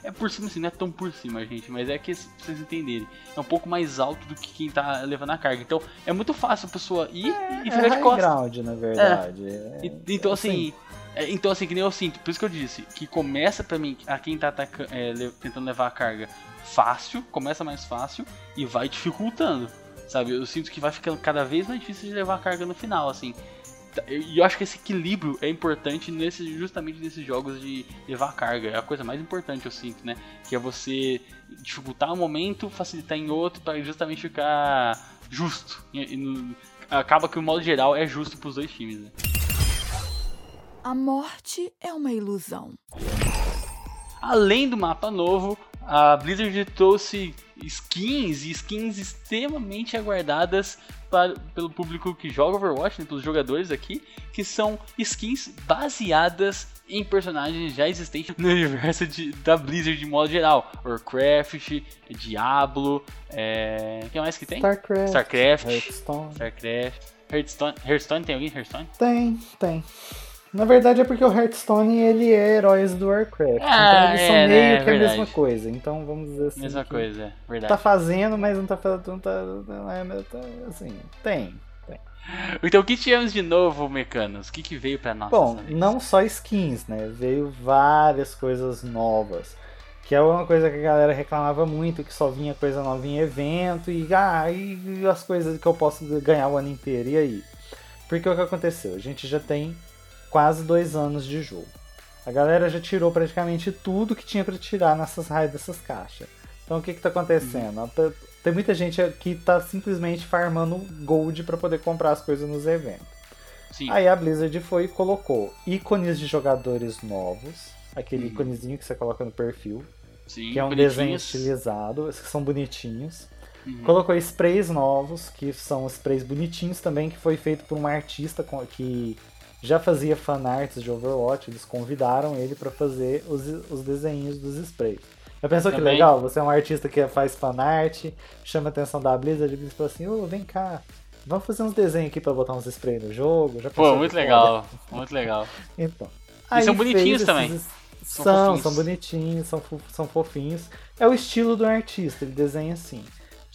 É por cima assim, não é tão por cima, gente, mas é que pra vocês entenderem. É um pouco mais alto do que quem tá levando a carga. Então é muito fácil a pessoa ir e é ficar de high costas. ground, na verdade. É, E- Então assim. É, Então assim, que nem eu sinto, por isso que eu disse, que começa pra mim, a quem tá ataca- é, tentando levar a carga fácil, começa mais fácil e vai dificultando. Sabe, eu sinto que vai ficando cada vez mais difícil de levar a carga no final, assim. tá- E eu acho que esse equilíbrio é importante nesse, justamente nesses jogos de levar carga. É a coisa mais importante, eu sinto, né? Que é você dificultar um momento, facilitar em outro, para justamente ficar justo. E, e acaba que o modo geral é justo pros dois times, né? A morte é uma ilusão. Além do mapa novo, a Blizzard trouxe skins e skins extremamente aguardadas para, pelo público que joga Overwatch, né, pelos jogadores aqui, que são skins baseadas em personagens já existentes no [LAUGHS] universo de- da Blizzard de modo geral. Warcraft, Diablo, é... o que mais que tem? StarCraft, StarCraft, Hearthstone. StarCraft, Hearthstone, Hearthstone, tem alguém Hearthstone? Tem, tem. Na verdade é porque o Hearthstone ele é heróis do Warcraft. Ah, então eles são é, meio né, que a verdade. mesma coisa. Então vamos dizer assim. Mesma coisa, é verdade. Tá fazendo, mas não tá fazendo. Não tá, não é, mas tá, assim, tem. Então o que tivemos de novo, Mecanos? O que, que veio pra nós? Bom, não só skins, né? Veio várias coisas novas. Que é uma coisa que a galera reclamava muito, que só vinha coisa nova em evento e, ah, e as coisas que eu posso ganhar o ano inteiro. E aí? Porque o que aconteceu? A gente já tem quase dois anos de jogo. A galera já tirou praticamente tudo que tinha pra tirar nessas raias dessas caixas. Então o que que tá acontecendo? Tá- Tem muita gente que tá simplesmente farmando gold pra poder comprar as coisas nos eventos. Sim. Aí a Blizzard foi e colocou ícones de jogadores novos, aquele íconezinho que você coloca no perfil, Sim, que é um desenho estilizado, esses que são bonitinhos. Uhum. Colocou sprays novos, que são sprays bonitinhos também, que foi feito por um artista que já fazia fanarts de Overwatch, eles convidaram ele pra fazer os, os desenhos dos sprays. Já pensou que Também. legal? Você é um artista que faz fanart, chama a atenção da Blizzard e fala assim, ô, vem cá, vamos fazer uns desenhos aqui pra botar uns sprays no jogo? Já Pô, muito que foda? legal, muito legal. [LAUGHS] Então. E são bonitinhos também. esses- São São, são bonitinhos, são, são fofinhos. É o estilo do artista, ele desenha assim.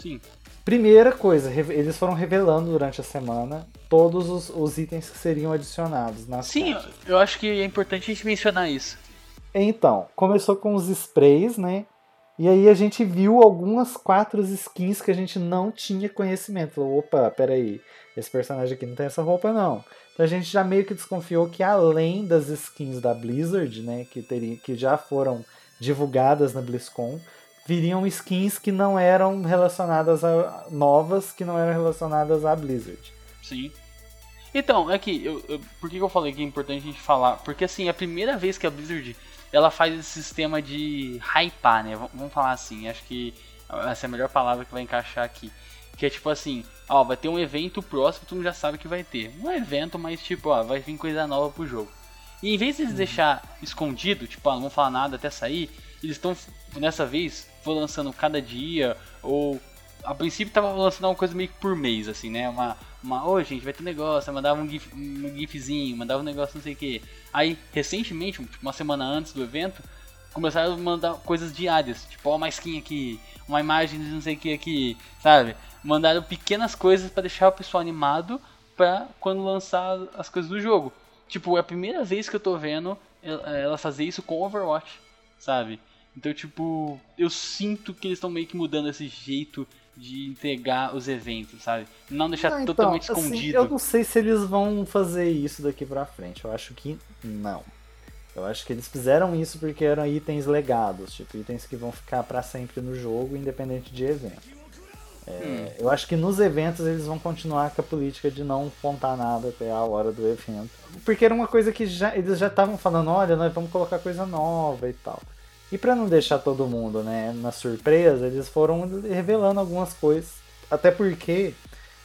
Sim. Primeira coisa, eles foram revelando durante a semana todos os, os itens que seriam adicionados nas Sim, eu, caixas. eu acho que é importante a gente mencionar isso. Então, começou com os sprays, né? E aí a gente viu algumas quatro skins que a gente não tinha conhecimento. Falou, opa, peraí, esse personagem aqui não tem essa roupa não. Então a gente já meio que desconfiou que além das skins da Blizzard, né, que, teria, que já foram divulgadas na BlizzCon, viriam skins que não eram relacionadas a novas, que não eram relacionadas à Blizzard. Sim. Então, é que, eu, eu- por que eu falei que é importante a gente falar? Porque assim, é a primeira vez que a Blizzard ela faz esse sistema de hypar, né? V- Vamos falar assim, acho que essa é a melhor palavra que vai encaixar aqui. Que é tipo assim, ó, vai ter um evento próximo, mundo já sabe que vai ter. Não é evento, mas tipo, ó, vai vir coisa nova pro jogo. E em vez de eles deixar escondido, tipo, ah, não vão falar nada até sair, eles estão, nessa vez, foi lançando cada dia, ou a princípio tava lançando uma coisa meio que por mês, assim, né? Uma, uma ô gente, vai ter negócio, mandava um, gif, um gifzinho, mandava um negócio não sei o que. Aí, recentemente, tipo, uma semana antes do evento, começaram a mandar coisas diárias, tipo, ó, uma skin aqui, uma imagem de não sei o que aqui, sabe? Mandaram pequenas coisas pra deixar o pessoal animado pra quando lançar as coisas do jogo. Tipo, é a primeira vez que eu tô vendo ela fazer isso com Overwatch, sabe? Então, tipo, eu sinto que eles estão meio que mudando esse jeito de entregar os eventos, sabe? Não deixar Ah, então, totalmente assim, escondido. eu não sei se eles vão fazer isso daqui pra frente. Eu acho que não. Eu acho que eles fizeram isso porque eram itens legados, tipo itens que vão ficar pra sempre no jogo, independente de evento. É, Hum. Eu acho que nos eventos eles vão continuar com a política de não contar nada até a hora do evento. Porque era uma coisa que já, eles já estavam falando, olha, nós vamos colocar coisa nova e tal. E pra não deixar todo mundo né, na surpresa, eles foram revelando algumas coisas. Até porque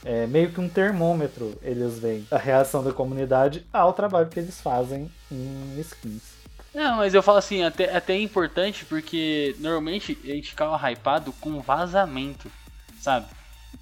é meio que um termômetro eles veem a reação da comunidade ao trabalho que eles fazem em skins. Não, mas eu falo assim, até, até é importante porque normalmente a gente ficava hypado com vazamento, sabe?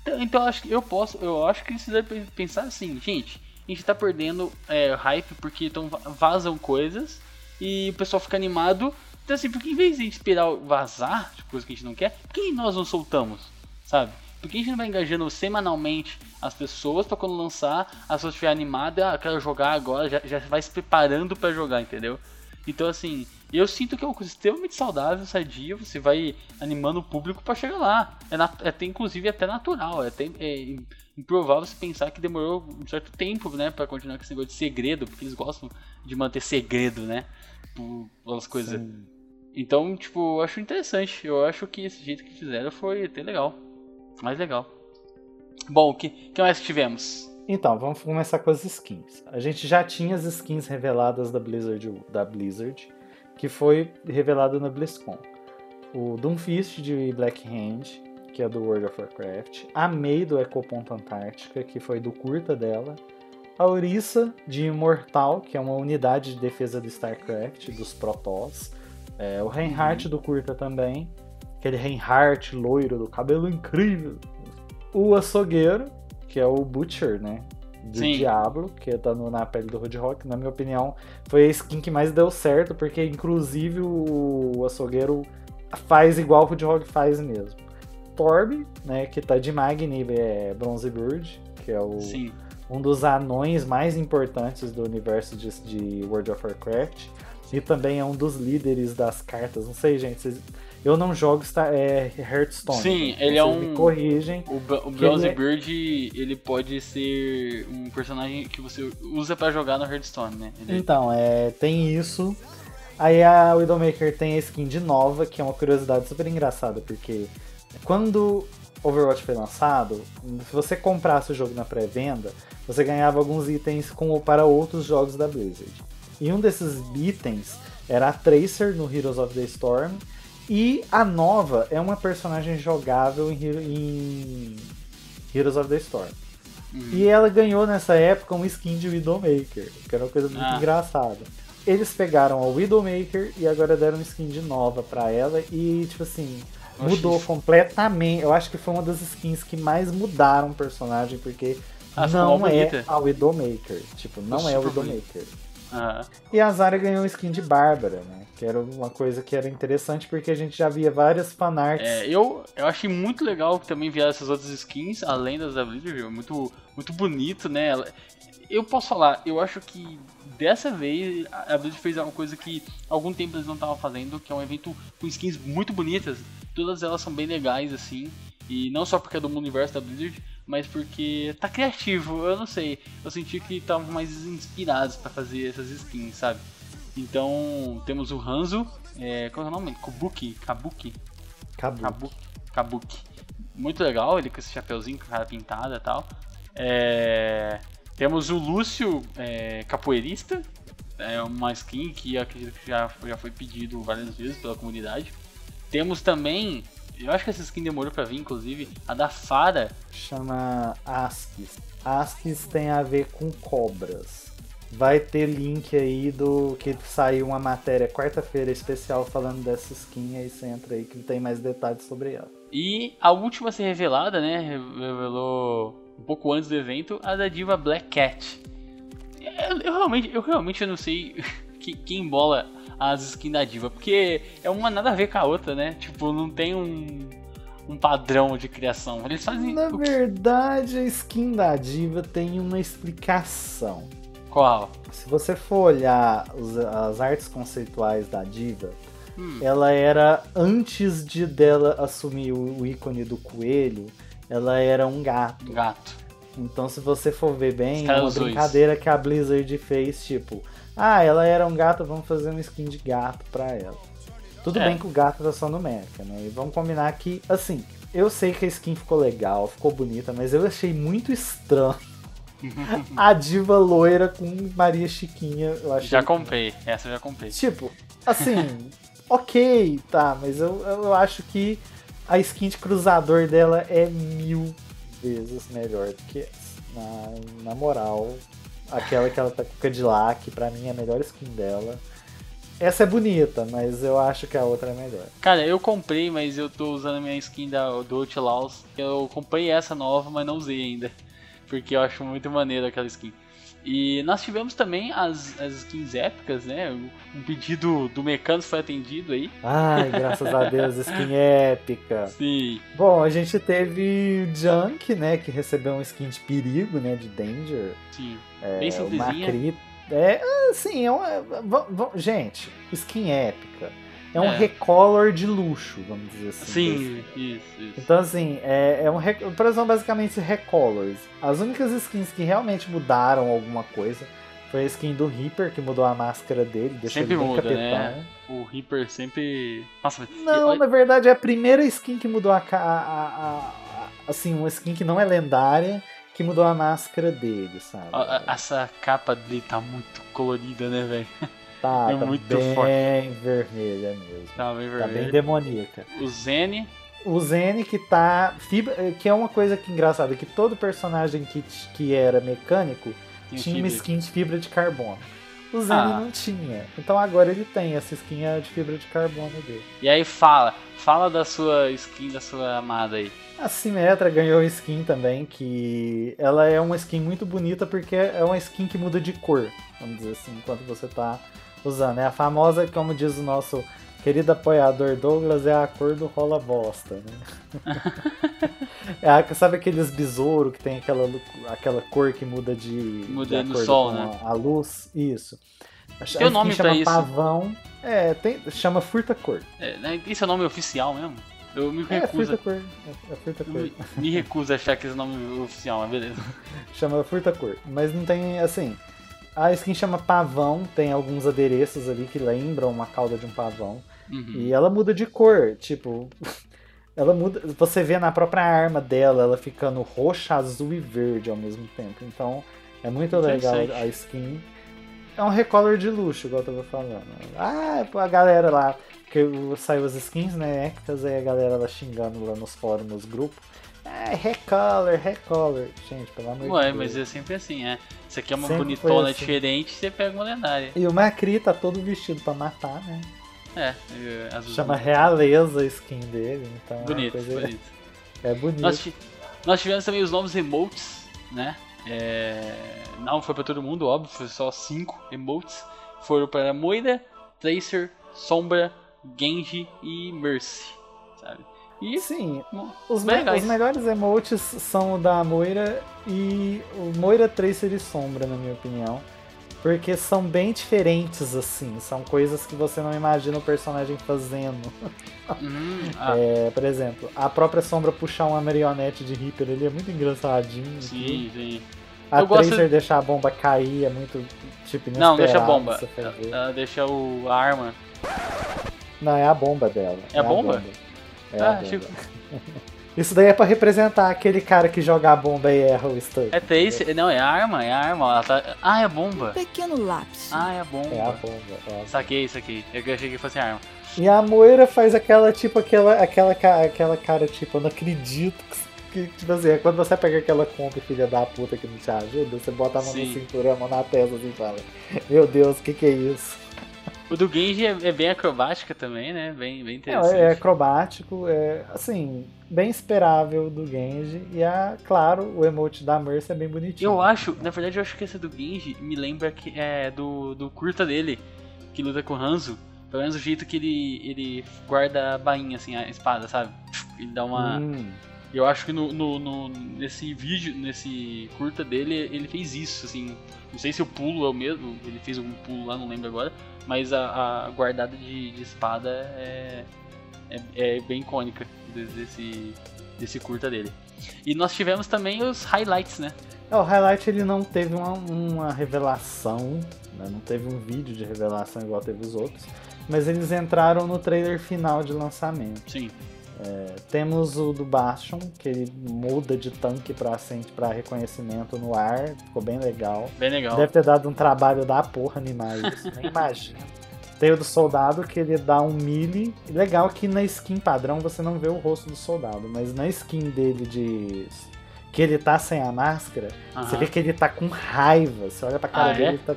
Então, então eu acho que eu posso, eu acho que deve pensar assim, gente, a gente tá perdendo é, hype porque então vazam coisas e o pessoal fica animado. Então assim, porque em vez de a esperar vazar, tipo, coisa que a gente não quer, por que nós não soltamos, sabe? Por que a gente não vai engajando semanalmente as pessoas pra quando lançar, as pessoas estiverem animadas, ah, quero jogar agora, já, já vai se preparando pra jogar, entendeu? Então, assim, eu sinto que é uma coisa extremamente saudável, sadia, você vai animando o público para chegar lá. É, é até, inclusive, até natural, é até é improvável você pensar que demorou um certo tempo, né, para continuar com esse negócio de segredo, porque eles gostam de manter segredo, né, pelas coisas. Sim. Então, tipo, eu acho interessante. Eu acho que esse jeito que fizeram foi até legal. Mais legal. Bom, o que, que mais tivemos? Então, vamos começar com as skins. A gente já tinha as skins reveladas da Blizzard, da Blizzard que foi revelado na BlizzCon. O Doomfist de Black Hand, que é do World of Warcraft. A Mei do Ecoponto Antártica, que foi do curta dela. A Orisa de Imortal, que é uma unidade de defesa do StarCraft, dos Protoss. É, o Reinhardt do curta também. Aquele Reinhardt loiro do cabelo incrível. O Açougueiro, que é o Butcher, né? Do Sim. Diablo, que tá no- na pele do Roadhog. Na minha opinião, foi a skin que mais deu certo, porque inclusive o, o Açougueiro faz igual o Roadhog faz mesmo. Torb, né? Que tá de Magni, é Bronze Bird, que é o, Sim. Um dos anões mais importantes do universo de, de World of Warcraft. E também é um dos líderes das cartas. Não sei, gente. vocês- eu não jogo Star, é, Hearthstone. Sim, ele é um- Me corrigem. O, Bra- o ele é- Bird, ele pode ser um personagem que você usa pra jogar no Hearthstone, né? Ele- Então, é, tem isso. Aí a Widowmaker tem a skin de nova, que é uma curiosidade super engraçada, porque quando Overwatch foi lançado, se você comprasse o jogo na pré-venda, você ganhava alguns itens com, para outros jogos da Blizzard. E um desses itens era a Tracer no Heroes of the Storm, e a nova é uma personagem jogável em, em Heroes of the Storm. Uhum. E ela ganhou nessa época um skin de Widowmaker, que era uma coisa muito Ah. engraçada. Eles pegaram a Widowmaker e agora deram um skin de nova pra ela e, tipo assim, Oxi. mudou completamente. Eu acho que foi uma das skins que mais mudaram o personagem, porque Ah, não é bonita. a Widowmaker. Tipo, não é a Widowmaker. Aham. E a Zarya ganhou um skin de Bárbara, né? Que era uma coisa que era interessante porque a gente já via várias fanarts. É, eu, eu achei muito legal que também vieram essas outras skins, além das da Blizzard, muito, muito bonito, né? Eu posso falar, eu acho que dessa vez a Blizzard fez uma coisa que há algum tempo eles não estavam fazendo, que é um evento com skins muito bonitas. Todas elas são bem legais, assim. E não só porque é do universo da Blizzard, mas porque tá criativo, eu não sei. Eu senti que estavam mais inspirados pra fazer essas skins, sabe? Então temos o Hanzo, é, qual é o nome? Kabuki? Kabuki? Kabuki. Kabuki. Muito legal, ele com esse chapeuzinho com a cara pintada e tal. É, Temos o Lúcio é, Capoeirista. É uma skin que acredito que já, já foi pedido várias vezes pela comunidade. Temos também, eu acho que essa skin demorou pra vir, inclusive, a da Fara. chama Askis. Askis tem a ver com cobras. Vai ter link aí do que saiu uma matéria quarta-feira especial falando dessa skin, aí você entra aí que tem mais detalhes sobre ela. E a última a ser revelada, né? Revelou um pouco antes do evento, a da diva Black Cat. Eu, eu realmente, eu realmente não sei [LAUGHS] que, quem bola as skins da diva, porque é uma nada a ver com a outra, né? Tipo, não tem um, um padrão de criação. Eles fazem. Na verdade, a skin da diva tem uma explicação. Qual? Se você for olhar os- as artes conceituais da diva, Hum. ela era antes de dela assumir o, o ícone do coelho, ela era um gato. Gato. Então, se você for ver bem, é uma usou brincadeira que a Blizzard fez, tipo, ah, ela era um gato, vamos fazer uma skin de gato pra ela. Tudo É. bem que o gato tá só no Mecha, né? E vamos combinar que, assim, eu sei que a skin ficou legal, ficou bonita, mas eu achei muito estranho [LAUGHS] a diva loira com Maria Chiquinha. Eu achei Já comprei. Essa eu já comprei. Tipo, assim, [LAUGHS] ok, tá, mas eu, eu acho que a skin de cruzador dela é mil vezes melhor do que essa. Na, na moral, aquela que ela tá com o Cadillac, pra mim é a melhor skin dela. Essa é bonita, mas eu acho que a outra é melhor. Cara, eu comprei, mas eu tô usando a minha skin da, do Outlaws. Eu comprei essa nova, mas não usei ainda. Porque eu acho muito maneiro aquela skin. E nós tivemos também as, as skins épicas, né? Um pedido do Mecanos foi atendido aí. Ai, graças a Deus, [LAUGHS] skin épica. Sim. Bom, a gente teve o Junk, né, que recebeu um skin de perigo, né, de Danger. Sim. É, Bem uma simplesinha. cri... É, assim, é um, é, v- gente, skin épica. É um É. recolor de luxo, vamos dizer assim. Sim, isso, isso. Então, assim, é, é um. rec- exemplo, basicamente recolors. As únicas skins que realmente mudaram alguma coisa foi a skin do Reaper, que mudou a máscara dele, deixou Sempre ele bem muda, capetão. né? O Reaper sempre. Nossa, Não, e- na verdade é a primeira skin que mudou a, a, a- a- Assim, uma skin que não é lendária, que mudou a máscara dele, sabe? essa capa dele tá muito colorida, né, velho? [LAUGHS] Tá, é tá muito bem forte. vermelha mesmo. Tá bem Tá bem demoníaca. O Zene. O Zen que tá. Fibra, que é uma coisa que engraçada, que todo personagem que, que era mecânico Tem tinha uma fibra. skin de fibra de carbono. O Zen Ah. não tinha. Então agora ele tem essa skin de fibra de carbono dele. E aí fala, fala da sua skin, da sua amada aí. A Symmetra ganhou skin também, que ela é uma skin muito bonita porque é uma skin que muda de cor, vamos dizer assim, enquanto você tá usando. É a famosa, como diz o nosso querido apoiador Douglas, é a cor do rola bosta, né? [LAUGHS] é a- sabe aqueles besouro que tem aquela, aquela cor que muda de, Muda de no sol, né? A, a luz? Isso. Tem um a nome pra chama isso? pavão. É, tem, chama furta cor. É, né, esse é o nome oficial mesmo? Eu me É, recuso. furta cor. É, é furta eu cor. me, me recuso a achar que esse nome é oficial, mas beleza. [LAUGHS] chama furta cor. Mas não tem, assim. A skin chama pavão, tem alguns adereços ali que lembram uma cauda de um pavão. Uhum. E ela muda de cor, tipo. [LAUGHS] Ela muda. Você vê na própria arma dela, ela ficando roxa, azul e verde ao mesmo tempo. Então é muito legal a skin. É um recolor de luxo, igual eu tava falando. Ah, a galera lá, que saiu as skins, né? Ectas, aí a galera lá xingando lá nos fóruns, nos grupos. É, recolor, recolor. Gente, pelo amor Ué, de mas Deus. é sempre assim, é. Isso aqui é uma Sempre bonitona assim. diferente, você pega uma lendária. E o Macri tá todo vestido pra matar, né? É, é, azul. Chama Realeza a skin dele, então é Bonito, coisa- bonito. é bonito. Nós, nós tivemos também os novos emotes, né? É, não foi pra todo mundo, óbvio, foi só cinco emotes. Foram para Moira, Tracer, Sombra, Genji e Mercy, sabe? E Sim, os, me- legais. os melhores emotes são o da Moira e o Moira Tracer e Sombra, na minha opinião. Porque são bem diferentes, assim. São coisas que você não imagina o personagem fazendo. Hum, [LAUGHS] ah, É, por exemplo, a própria Sombra puxar uma marionete de Reaper ele é muito engraçadinho. sim, sim. A Eu gosto- Tracer deixar a bomba cair é muito, tipo, Não, deixa a bomba. fazer. Ela deixa o, a arma. Não, é a bomba dela. É a bomba? É Ah, bomba. Chico. [LAUGHS] Isso daí é pra representar aquele cara que joga a bomba e erra o stun. É Tracer. Não, é a arma, é a arma. Ela tá... Ah, é a bomba. Pequeno lápis. Ah, é a bomba. É a bomba. é a Saquei, saquei. Eu achei que fosse a arma. E a Moira faz aquela, tipo, aquela, aquela, aquela cara, tipo, eu não acredito que, que, tipo assim, é quando você pega aquela comp filha da puta que não te ajuda, você bota a mão Sim. na cintura, a mão na testa assim e fala, meu Deus, o que que é isso? O do Genji é, é bem acrobática também, né? Bem, bem É, interessante. é acrobático, é, assim, bem esperável do Genji, e, a, claro, o emote da Mercy é bem bonitinho. Eu acho, na verdade, eu acho que essa do Genji me lembra que é do, do curta dele, que luta com o Hanzo. Pelo menos o jeito que ele, ele guarda a bainha, assim, a espada, sabe? Ele dá uma. Hum, Eu acho que no, no- no- nesse vídeo, nesse curta dele, ele fez isso, assim. Não sei se o pulo é o mesmo, ele fez algum pulo lá, não lembro agora. Mas a, a guardada de, de espada é, é, é bem icônica desse, desse curta dele. E nós tivemos também os highlights, né? É, o Highlight ele não teve uma, uma revelação, né? não teve um vídeo de revelação igual teve os outros, mas eles entraram no trailer final de lançamento. Sim. É, temos o do Bastion, que ele muda de tanque para para reconhecimento no ar, ficou bem legal. Bem legal. Deve ter dado um trabalho da porra animar isso, [LAUGHS] nem imagina. Tem o do soldado que ele dá um melee. Legal que na skin padrão você não vê o rosto do soldado, mas na skin dele de. que ele tá sem a máscara, você Aham. vê que ele tá com raiva. Você olha pra cara Ah, dele, é? ele tá.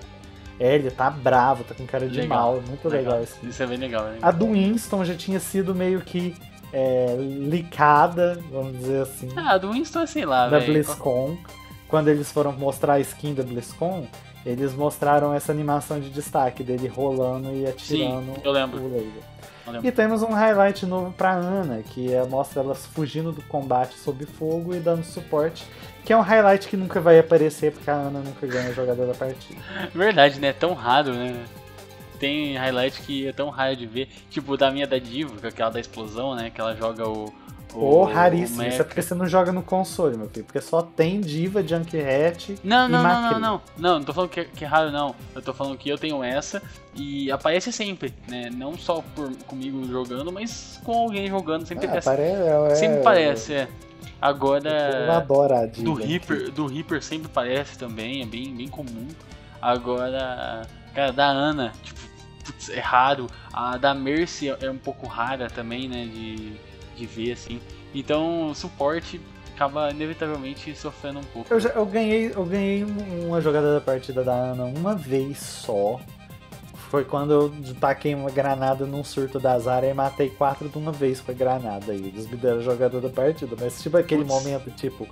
É, ele tá bravo, tá com cara de Legal, mal. Muito legal, isso. Isso é bem legal, né? A do Winston já tinha sido meio que é, licada, vamos dizer assim, Ah, do Winston, sei lá, da velho. BlizzCon. Quando eles foram mostrar a skin da BlizzCon, eles mostraram essa animação de destaque dele rolando e atirando eu lembro. o laser. E temos um highlight novo pra Ana, que é, mostra elas fugindo do combate sob fogo e dando suporte. Que é um highlight que nunca vai aparecer, porque a Ana nunca ganha a jogada da partida. Verdade, né? É tão raro, né? Tem highlight que é tão raro de ver. Tipo, da minha da Diva, que é aquela da explosão, né? Que ela joga o. Ou o raríssimo. Isso é porque você não joga no console, meu filho. Porque só tem Diva, Junkrat Não, e não, não, Macri. não, não. Não, não tô falando que é, que é raro, não. Eu tô falando que eu tenho essa e aparece sempre, né? Não só por, comigo jogando, mas com alguém jogando sempre Ah, aparece. parece, é, Sempre é, parece, é. Eu Agora. adoro a Diva. Do Reaper, do Reaper sempre parece também, é bem, bem comum. Agora, cara, da Ana, tipo, putz, é raro. A da Mercy é um pouco rara também, né? De, de ver assim. Então o suporte acaba inevitavelmente sofrendo um pouco. Eu, já- eu ganhei, eu ganhei um- uma jogada da partida da Ana uma vez só. Foi quando eu taquei uma granada num surto da Zara e matei quatro de uma vez com a granada. E eles me deram a jogada da partida. Mas tipo aquele Putz. momento, tipo,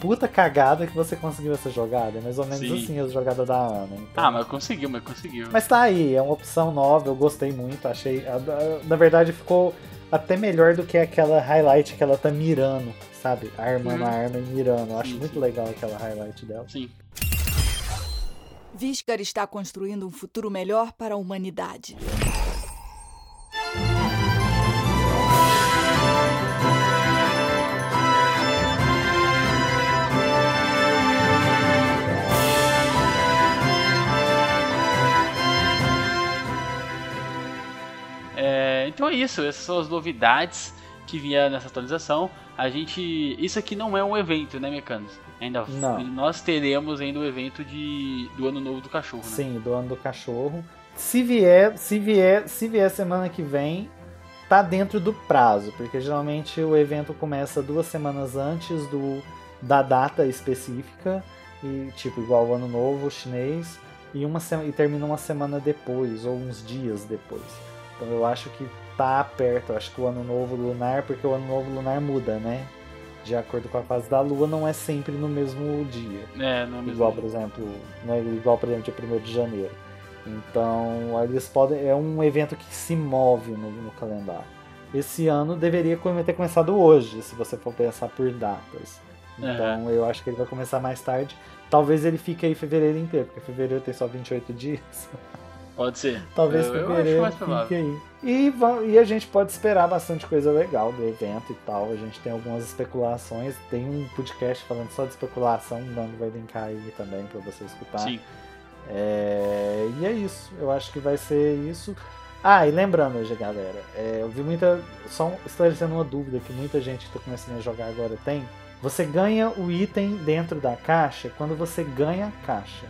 puta cagada que você conseguiu essa jogada. É mais ou menos Sim. assim a jogada da Ana. então. Ah, mas conseguiu, mas conseguiu. Mas tá aí, é uma opção nova, eu gostei muito, achei. Na verdade ficou até melhor do que aquela highlight que ela tá mirando, sabe? Armando Uhum. a arma e mirando. Eu acho Sim, muito sim. legal aquela highlight dela. Sim. Viscar está construindo um futuro melhor para a humanidade. É, então é isso, essas são as novidades que vieram nessa atualização. A gente. Isso aqui não é um evento, né, Mecanos? Ainda Não. nós teremos ainda o evento de, do ano novo do cachorro, né? Sim, do ano do cachorro. Se vier, se vier, se vier semana que vem, tá dentro do prazo, porque geralmente o evento começa duas semanas antes do da data específica e tipo igual o ano novo chinês e uma e termina uma semana depois ou uns dias depois. Então eu acho que tá perto, eu acho que o ano novo lunar, porque o ano novo lunar muda, né? De acordo com a fase da lua, não é sempre no mesmo dia. É, no mesmo Igual, por exemplo, não é igual, por exemplo, dia 1 de janeiro. Então, eles podem. É um evento que se move no, no calendário. Esse ano deveria ter começado hoje, se você for pensar por datas. Então, eu acho que ele vai começar mais tarde. Talvez ele fique aí fevereiro inteiro, porque fevereiro tem só 28 dias. [LAUGHS] Pode ser. Talvez eu, eu acho mais aí. E, e a gente pode esperar bastante coisa legal do evento e tal. A gente tem algumas especulações. Tem um podcast falando só de especulação, o Nando vai linkar aí também pra você escutar. Sim. É, e é isso. Eu acho que vai ser isso. Ah, e lembrando hoje, galera, é, eu vi muita. Só esclarecendo uma dúvida que muita gente que tá começando a jogar agora tem. Você ganha o item dentro da caixa quando você ganha a caixa.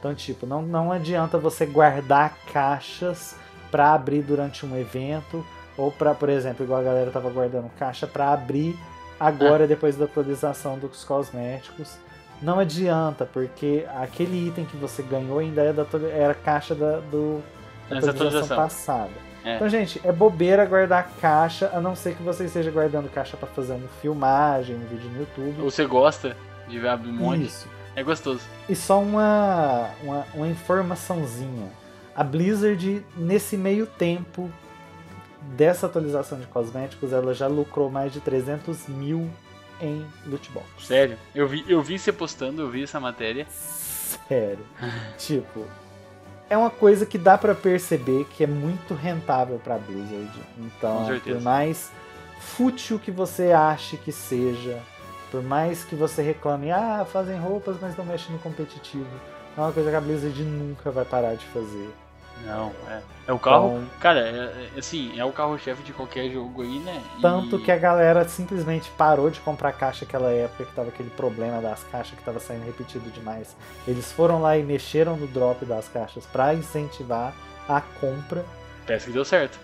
Então, tipo, não, não adianta você guardar caixas pra abrir durante um evento. Ou pra, por exemplo, igual a galera tava guardando caixa pra abrir agora, depois da atualização dos cosméticos. Não adianta, porque aquele item que você ganhou ainda é da, era caixa da, do, da Essa atualização atualização. passada. É. Então, gente, é bobeira guardar caixa, a não ser que você esteja guardando caixa pra fazer uma filmagem, um vídeo no YouTube. Ou você gosta de ver abrir um monte? Isso. É gostoso. E só uma, uma, uma informaçãozinha. A Blizzard, nesse meio tempo dessa atualização de cosméticos, ela já lucrou mais de 300 mil em loot box. Sério. Eu vi, eu vi você postando, eu vi essa matéria. Sério. [LAUGHS] tipo, é uma coisa que dá pra perceber que é muito rentável pra Blizzard. Então, por mais fútil que você ache que seja, por mais que você reclame, ah, fazem roupas, mas não mexem no competitivo, é uma coisa que a Blizzard nunca vai parar de fazer. Não, é. É o carro. Então- Cara, é, é- assim, é o carro-chefe de qualquer jogo aí, né? E- Tanto que a galera simplesmente parou de comprar caixa naquela época que tava aquele problema das caixas que tava saindo repetido demais. Eles foram lá e mexeram no drop das caixas pra incentivar a compra Parece que deu certo.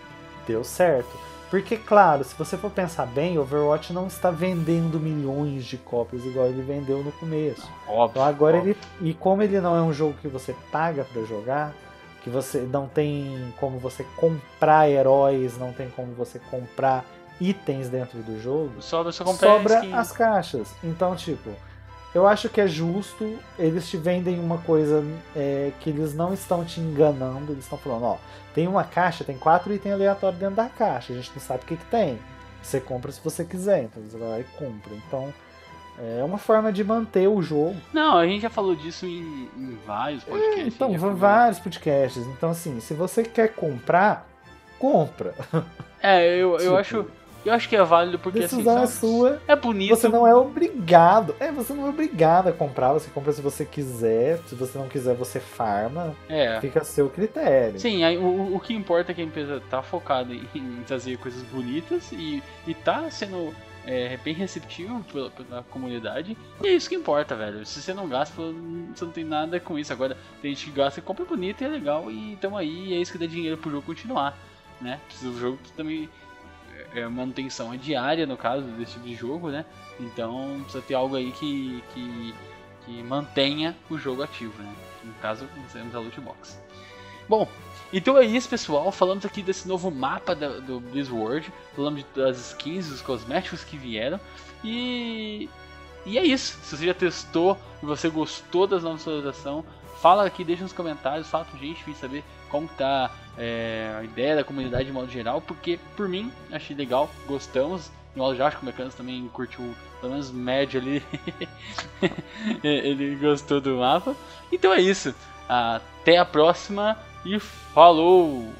deu certo. Porque, claro, se você for pensar bem, Overwatch não está vendendo milhões de cópias igual ele vendeu no começo. Óbvio. Então agora óbvio. ele. E como ele não é um jogo que você paga pra jogar, que você não tem como você comprar heróis, não tem como você comprar itens dentro do jogo, Sobra sobra as caixas. Então, tipo, Eu acho que é justo, eles te vendem uma coisa é, que eles não estão te enganando, eles estão falando, ó, tem uma caixa, tem quatro itens aleatórios dentro da caixa, a gente não sabe o que, que tem. Você compra se você quiser, então você vai lá e compra. Então é uma forma de manter o jogo. Não, a gente já falou disso em, em vários podcasts. É, então, vários podcasts. Então, assim, se você quer comprar, compra. É, eu, eu Tipo, acho. Eu acho que é válido porque assim. decisão é sabe, sua. É bonito. Você não é obrigado. É, você não é obrigado a comprar. Você compra se você quiser. Se você não quiser, você farma. É. Fica a seu critério. Sim, aí, o, o que importa é que a empresa tá focada em, em trazer coisas bonitas e, e tá sendo é, bem receptivo pela, pela comunidade. E é isso que importa, velho. Se você não gasta, você não tem nada com isso. Agora, tem gente que gasta e compra bonito e é legal. E tamo aí, e é isso que dá dinheiro pro jogo continuar. Né? Precisa do jogo também. É manutenção é diária, no caso, desse tipo de jogo, né? Então precisa ter algo aí que, que, que mantenha o jogo ativo, né? No caso, nós temos a loot box. Bom, então é isso, pessoal. Falamos aqui desse novo mapa da- do Blizzworld. Falamos das skins, dos cosméticos que vieram. E. E é isso. Se você já testou e você gostou das novas atualizações, fala aqui, deixa nos comentários, fala gente pra gente saber como que tá é, a ideia da comunidade de modo geral, porque por mim achei legal, gostamos. O Aljacho Mecanos também curtiu, pelo menos médio ali. [LAUGHS] Ele gostou do mapa. Então é isso. Até a próxima e falou!